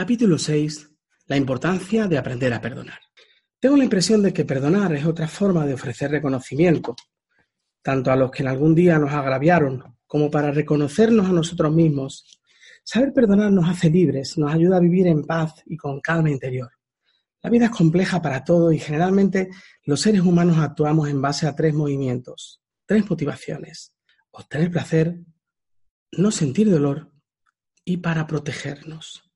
Capítulo 6. La importancia de aprender a perdonar. Tengo la impresión de que perdonar es otra forma de ofrecer reconocimiento, tanto a los que en algún día nos agraviaron como para reconocernos a nosotros mismos. Saber perdonar nos hace libres, nos ayuda a vivir en paz y con calma interior. La vida es compleja para todos y generalmente los seres humanos actuamos en base a tres movimientos, tres motivaciones. Obtener placer, no sentir dolor y para protegernos.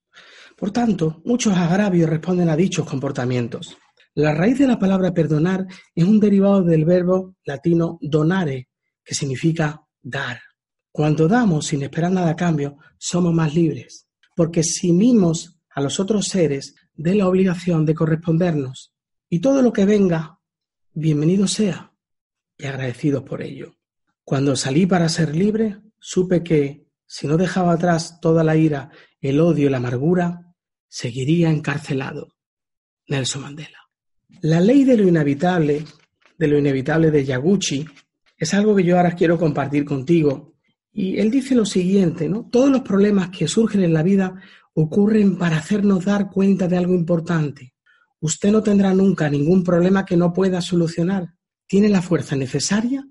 Por tanto, muchos agravios responden a dichos comportamientos. La raíz de la palabra perdonar es un derivado del verbo latino donare, que significa dar. Cuando damos sin esperar nada a cambio, somos más libres, porque eximimos a los otros seres de la obligación de correspondernos. Y todo lo que venga, bienvenido sea, y agradecidos por ello. Cuando salí para ser libre, supe que, si no dejaba atrás toda la ira, el odio y la amargura, seguiría encarcelado. Nelson Mandela. La ley de lo inevitable, de lo inevitable de Yaguchi, es algo que yo ahora quiero compartir contigo. Y él dice lo siguiente, ¿no? Todos los problemas que surgen en la vida ocurren para hacernos dar cuenta de algo importante. Usted no tendrá nunca ningún problema que no pueda solucionar. Tiene la fuerza necesaria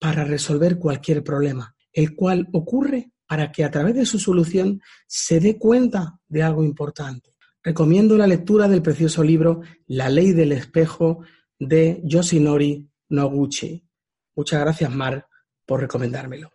para resolver cualquier problema, el cual ocurre para que a través de su solución se dé cuenta de algo importante. Recomiendo la lectura del precioso libro La ley del espejo de Yoshinori Noguchi. Muchas gracias, Mar, por recomendármelo.